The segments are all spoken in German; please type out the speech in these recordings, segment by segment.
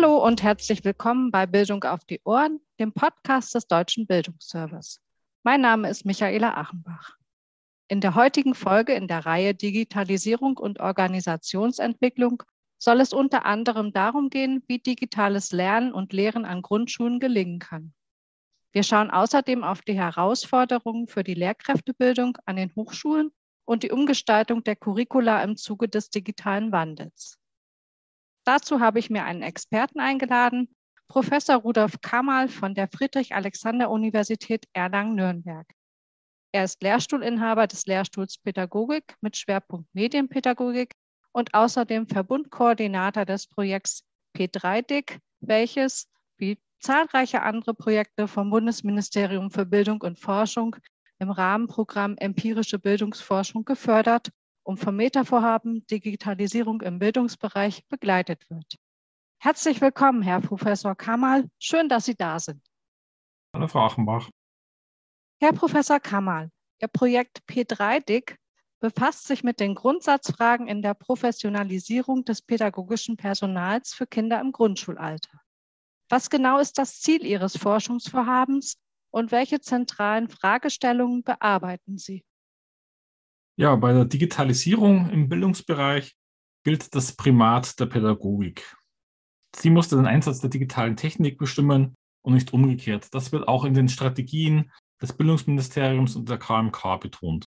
Hallo und herzlich willkommen bei Bildung auf die Ohren, dem Podcast des Deutschen Bildungsservice. Mein Name ist Michaela Achenbach. In der heutigen Folge in der Reihe Digitalisierung und Organisationsentwicklung soll es unter anderem darum gehen, wie digitales Lernen und Lehren an Grundschulen gelingen kann. Wir schauen außerdem auf die Herausforderungen für die Lehrkräftebildung an den Hochschulen und die Umgestaltung der Curricula im Zuge des digitalen Wandels. Dazu habe ich mir einen Experten eingeladen, Professor Rudolf Kamal von der Friedrich-Alexander-Universität Erlangen-Nürnberg. Er ist Lehrstuhlinhaber des Lehrstuhls Pädagogik mit Schwerpunkt Medienpädagogik und außerdem Verbundkoordinator des Projekts P3DIC, welches, wie zahlreiche andere Projekte vom Bundesministerium für Bildung und Forschung im Rahmenprogramm Empirische Bildungsforschung gefördert und vom Metavorhaben Digitalisierung im Bildungsbereich begleitet wird. Herzlich willkommen, Herr Professor Kamal. Schön, dass Sie da sind. Hallo, Frau Achenbach. Herr Professor Kamal, Ihr Projekt P3DIC befasst sich mit den Grundsatzfragen in der Professionalisierung des pädagogischen Personals für Kinder im Grundschulalter. Was genau ist das Ziel Ihres Forschungsvorhabens und welche zentralen Fragestellungen bearbeiten Sie? Ja, bei der Digitalisierung im Bildungsbereich gilt das Primat der Pädagogik. Sie musste den Einsatz der digitalen Technik bestimmen und nicht umgekehrt. Das wird auch in den Strategien des Bildungsministeriums und der KMK betont.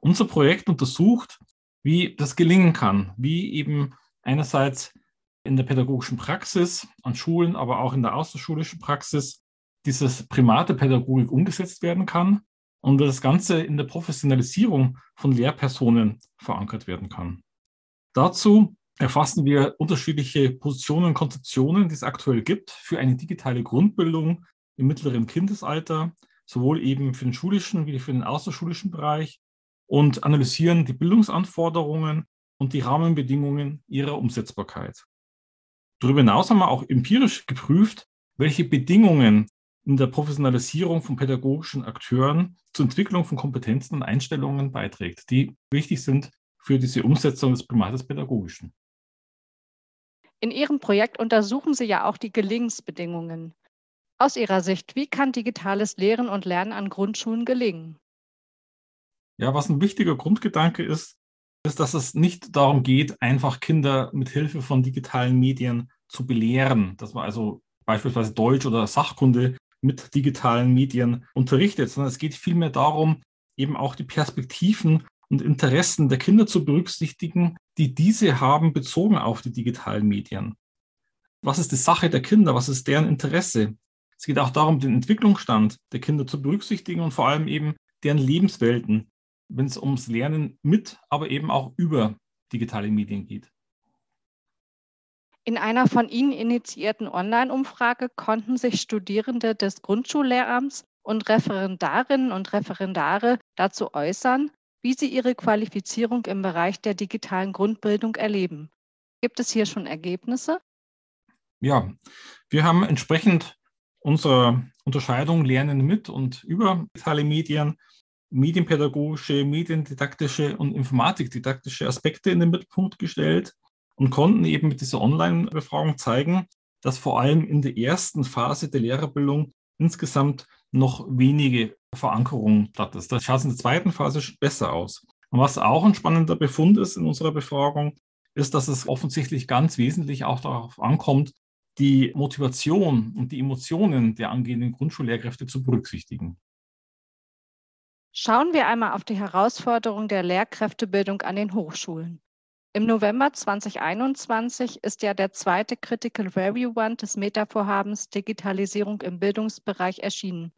Unser Projekt untersucht, wie das gelingen kann, wie eben einerseits in der pädagogischen Praxis an Schulen, aber auch in der außerschulischen Praxis dieses Primat der Pädagogik umgesetzt werden kann und das Ganze in der Professionalisierung von Lehrpersonen verankert werden kann. Dazu erfassen wir unterschiedliche Positionen und Konzeptionen, die es aktuell gibt für eine digitale Grundbildung im mittleren Kindesalter, sowohl eben für den schulischen wie für den außerschulischen Bereich und analysieren die Bildungsanforderungen und die Rahmenbedingungen ihrer Umsetzbarkeit. Darüber hinaus haben wir auch empirisch geprüft, welche Bedingungen in der Professionalisierung von pädagogischen Akteuren zur Entwicklung von Kompetenzen und Einstellungen beiträgt, die wichtig sind für diese Umsetzung des Primates Pädagogischen. In Ihrem Projekt untersuchen Sie ja auch die Gelingensbedingungen. Aus Ihrer Sicht, wie kann digitales Lehren und Lernen an Grundschulen gelingen? Ja, was ein wichtiger Grundgedanke ist, ist, dass es nicht darum geht, einfach Kinder mit Hilfe von digitalen Medien zu belehren, dass man also beispielsweise Deutsch oder Sachkunde mit digitalen Medien unterrichtet, sondern es geht vielmehr darum, eben auch die Perspektiven und Interessen der Kinder zu berücksichtigen, die diese haben bezogen auf die digitalen Medien. Was ist die Sache der Kinder? Was ist deren Interesse? Es geht auch darum, den Entwicklungsstand der Kinder zu berücksichtigen und vor allem eben deren Lebenswelten, wenn es ums Lernen mit, aber eben auch über digitale Medien geht. In einer von Ihnen initiierten Online-Umfrage konnten sich Studierende des Grundschullehramts und Referendarinnen und Referendare dazu äußern, wie sie ihre Qualifizierung im Bereich der digitalen Grundbildung erleben. Gibt es hier schon Ergebnisse? Ja, wir haben entsprechend unserer Unterscheidung Lernen mit und über digitale Medien medienpädagogische, mediendidaktische und informatikdidaktische Aspekte in den Mittelpunkt gestellt und konnten eben mit dieser Online-Befragung zeigen, dass vor allem in der ersten Phase der Lehrerbildung insgesamt noch wenige Verankerung statt ist. Das schaut in der zweiten Phase besser aus. Und was auch ein spannender Befund ist in unserer Befragung, ist, dass es offensichtlich ganz wesentlich auch darauf ankommt, die Motivation und die Emotionen der angehenden Grundschullehrkräfte zu berücksichtigen. Schauen wir einmal auf die Herausforderung der Lehrkräftebildung an den Hochschulen. Im November 2021 ist ja der zweite Critical Review Band des Meta-Vorhabens Digitalisierung im Bildungsbereich erschienen.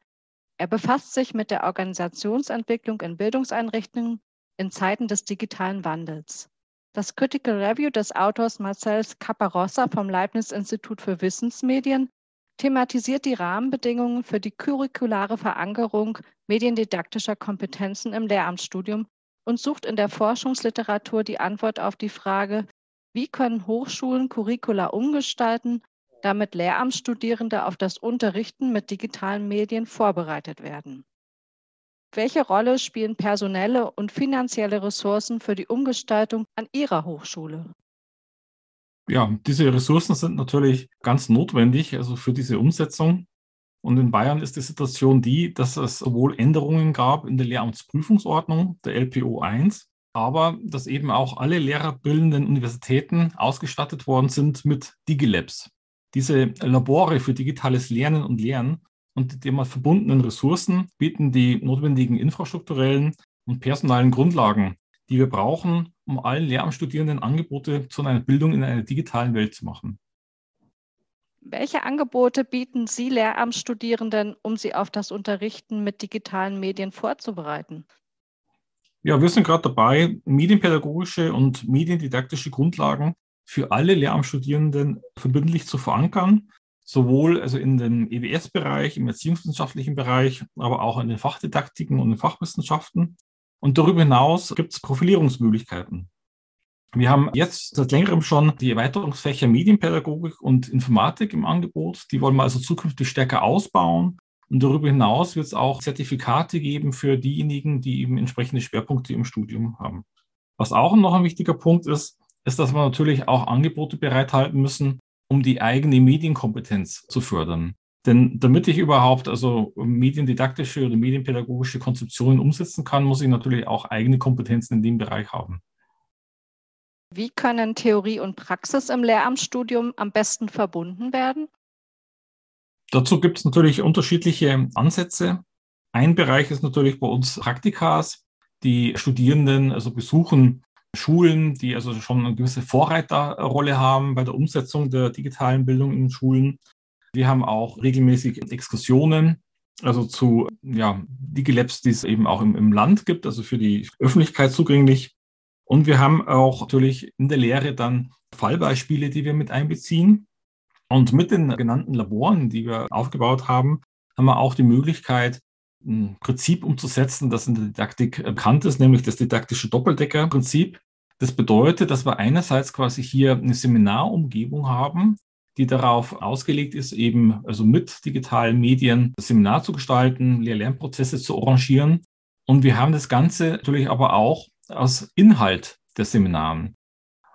Er befasst sich mit der Organisationsentwicklung in Bildungseinrichtungen in Zeiten des digitalen Wandels. Das Critical Review des Autors Marcel Caparossa vom Leibniz-Institut für Wissensmedien thematisiert die Rahmenbedingungen für die curriculare Verankerung mediendidaktischer Kompetenzen im Lehramtsstudium und sucht in der Forschungsliteratur die Antwort auf die Frage, wie können Hochschulen Curricula umgestalten, damit Lehramtsstudierende auf das Unterrichten mit digitalen Medien vorbereitet werden. Welche Rolle spielen personelle und finanzielle Ressourcen für die Umgestaltung an Ihrer Hochschule? Ja, diese Ressourcen sind natürlich ganz notwendig, also für diese Umsetzung. Und in Bayern ist die Situation die, dass es sowohl Änderungen gab in der Lehramtsprüfungsordnung, der LPO 1, aber dass eben auch alle lehrerbildenden Universitäten ausgestattet worden sind mit Digilabs. Diese Labore für digitales Lernen und Lernen und die damit verbundenen Ressourcen bieten die notwendigen infrastrukturellen und personalen Grundlagen, die wir brauchen, um allen Lehramtsstudierenden Angebote zu einer Bildung in einer digitalen Welt zu machen. Welche Angebote bieten Sie Lehramtsstudierenden, um sie auf das Unterrichten mit digitalen Medien vorzubereiten? Ja, wir sind gerade dabei, medienpädagogische und mediendidaktische Grundlagen für alle Lehramtsstudierenden verbindlich zu verankern, sowohl also in dem EWS-Bereich, im erziehungswissenschaftlichen Bereich, aber auch in den Fachdidaktiken und den Fachwissenschaften. Und darüber hinaus gibt es Profilierungsmöglichkeiten. Wir haben jetzt seit längerem schon die Erweiterungsfächer Medienpädagogik und Informatik im Angebot. Die wollen wir also zukünftig stärker ausbauen. Und darüber hinaus wird es auch Zertifikate geben für diejenigen, die eben entsprechende Schwerpunkte im Studium haben. Was auch noch ein wichtiger Punkt ist, ist, dass wir natürlich auch Angebote bereithalten müssen, um die eigene Medienkompetenz zu fördern. Denn damit ich überhaupt also mediendidaktische oder medienpädagogische Konzeptionen umsetzen kann, muss ich natürlich auch eigene Kompetenzen in dem Bereich haben. Wie können Theorie und Praxis im Lehramtsstudium am besten verbunden werden? Dazu gibt es natürlich unterschiedliche Ansätze. Ein Bereich ist natürlich bei uns Praktikas. Die Studierenden also besuchen Schulen, die also schon eine gewisse Vorreiterrolle haben bei der Umsetzung der digitalen Bildung in Schulen. Wir haben auch regelmäßig Exkursionen, also zu ja, Digilabs, die es eben auch im, im Land gibt, also für die Öffentlichkeit zugänglich. Und wir haben auch natürlich in der Lehre dann Fallbeispiele, die wir mit einbeziehen. Und mit den genannten Laboren, die wir aufgebaut haben, haben wir auch die Möglichkeit, ein Prinzip umzusetzen, das in der Didaktik bekannt ist, nämlich das didaktische Doppeldecker-Prinzip. Das bedeutet, dass wir einerseits quasi hier eine Seminarumgebung haben, die darauf ausgelegt ist, eben also mit digitalen Medien das Seminar zu gestalten, Lehr-Lernprozesse zu arrangieren. Und wir haben das Ganze natürlich aber auch aus Inhalt der Seminaren.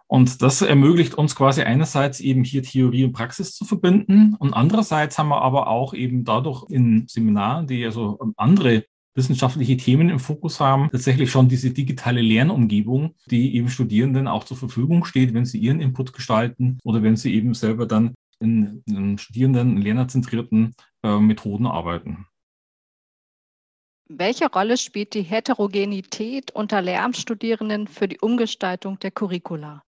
Und das ermöglicht uns quasi einerseits eben hier Theorie und Praxis zu verbinden und andererseits haben wir aber auch eben dadurch in Seminaren, die also andere wissenschaftliche Themen im Fokus haben, tatsächlich schon diese digitale Lernumgebung, die eben Studierenden auch zur Verfügung steht, wenn sie ihren Input gestalten oder wenn sie eben selber dann in, in Studierenden, lernerzentrierten äh, Methoden arbeiten. Welche Rolle spielt die Heterogenität unter Lehramtsstudierenden für die Umgestaltung der Curricula?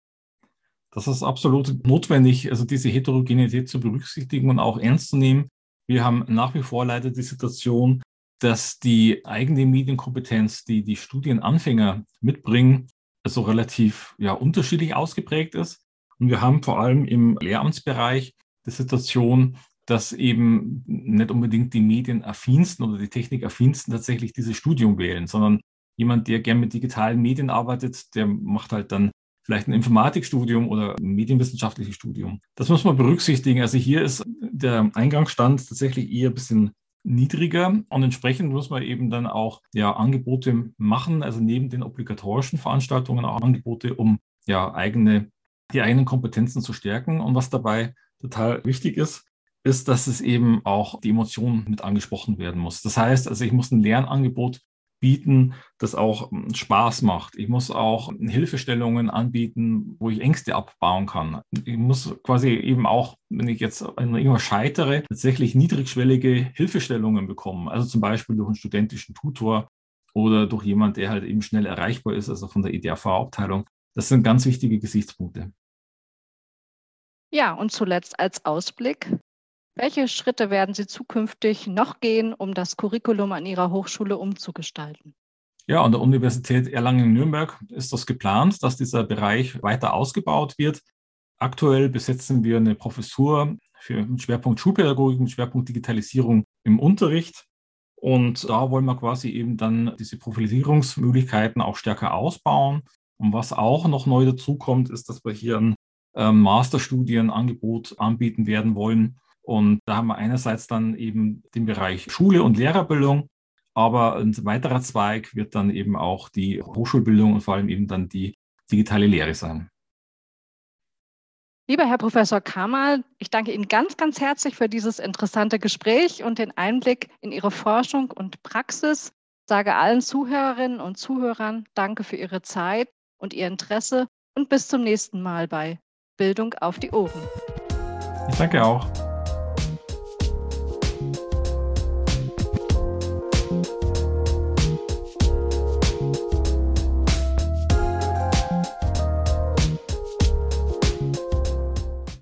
Das ist absolut notwendig, also diese Heterogenität zu berücksichtigen und auch ernst zu nehmen. Wir haben nach wie vor leider die Situation, dass die eigene Medienkompetenz, die die Studienanfänger mitbringen, also relativ ja, unterschiedlich ausgeprägt ist. Und wir haben vor allem im Lehramtsbereich die Situation, dass eben nicht unbedingt die Medienaffinsten oder die Technikaffinsten tatsächlich dieses Studium wählen, sondern jemand, der gern mit digitalen Medien arbeitet, der macht halt dann vielleicht ein Informatikstudium oder ein medienwissenschaftliches Studium. Das muss man berücksichtigen. Also hier ist der Eingangsstand tatsächlich eher ein bisschen niedriger und entsprechend muss man eben dann auch ja, Angebote machen, also neben den obligatorischen Veranstaltungen auch Angebote, um ja eigene, die eigenen Kompetenzen zu stärken. Und was dabei total wichtig ist, ist, dass es eben auch die Emotionen mit angesprochen werden muss. Das heißt, also ich muss ein Lernangebot bieten, das auch hm, Spaß macht. Ich muss auch Hilfestellungen anbieten, wo ich Ängste abbauen kann. Ich muss quasi eben auch, wenn ich jetzt irgendwas scheitere, tatsächlich niedrigschwellige Hilfestellungen bekommen. Also zum Beispiel durch einen studentischen Tutor oder durch jemand, der halt eben schnell erreichbar ist, also von der EDRV-Abteilung. Das sind ganz wichtige Gesichtspunkte. Ja, und zuletzt als Ausblick. Welche Schritte werden Sie zukünftig noch gehen, um das Curriculum an Ihrer Hochschule umzugestalten? Ja, an der Universität Erlangen-Nürnberg ist das geplant, dass dieser Bereich weiter ausgebaut wird. Aktuell besetzen wir eine Professur für einen Schwerpunkt Schulpädagogik, einen Schwerpunkt Digitalisierung im Unterricht. Und da wollen wir quasi eben dann diese Profilisierungsmöglichkeiten auch stärker ausbauen. Und was auch noch neu dazukommt, ist, dass wir hier ein ähm, Masterstudienangebot anbieten werden wollen, und da haben wir einerseits dann eben den Bereich Schule und Lehrerbildung, aber ein weiterer Zweig wird dann eben auch die Hochschulbildung und vor allem eben dann die digitale Lehre sein. Lieber Herr Professor Kamal, ich danke Ihnen ganz, ganz herzlich für dieses interessante Gespräch und den Einblick in Ihre Forschung und Praxis. Ich sage allen Zuhörerinnen und Zuhörern Danke für Ihre Zeit und Ihr Interesse und bis zum nächsten Mal bei Bildung auf die Ohren. Ich danke auch.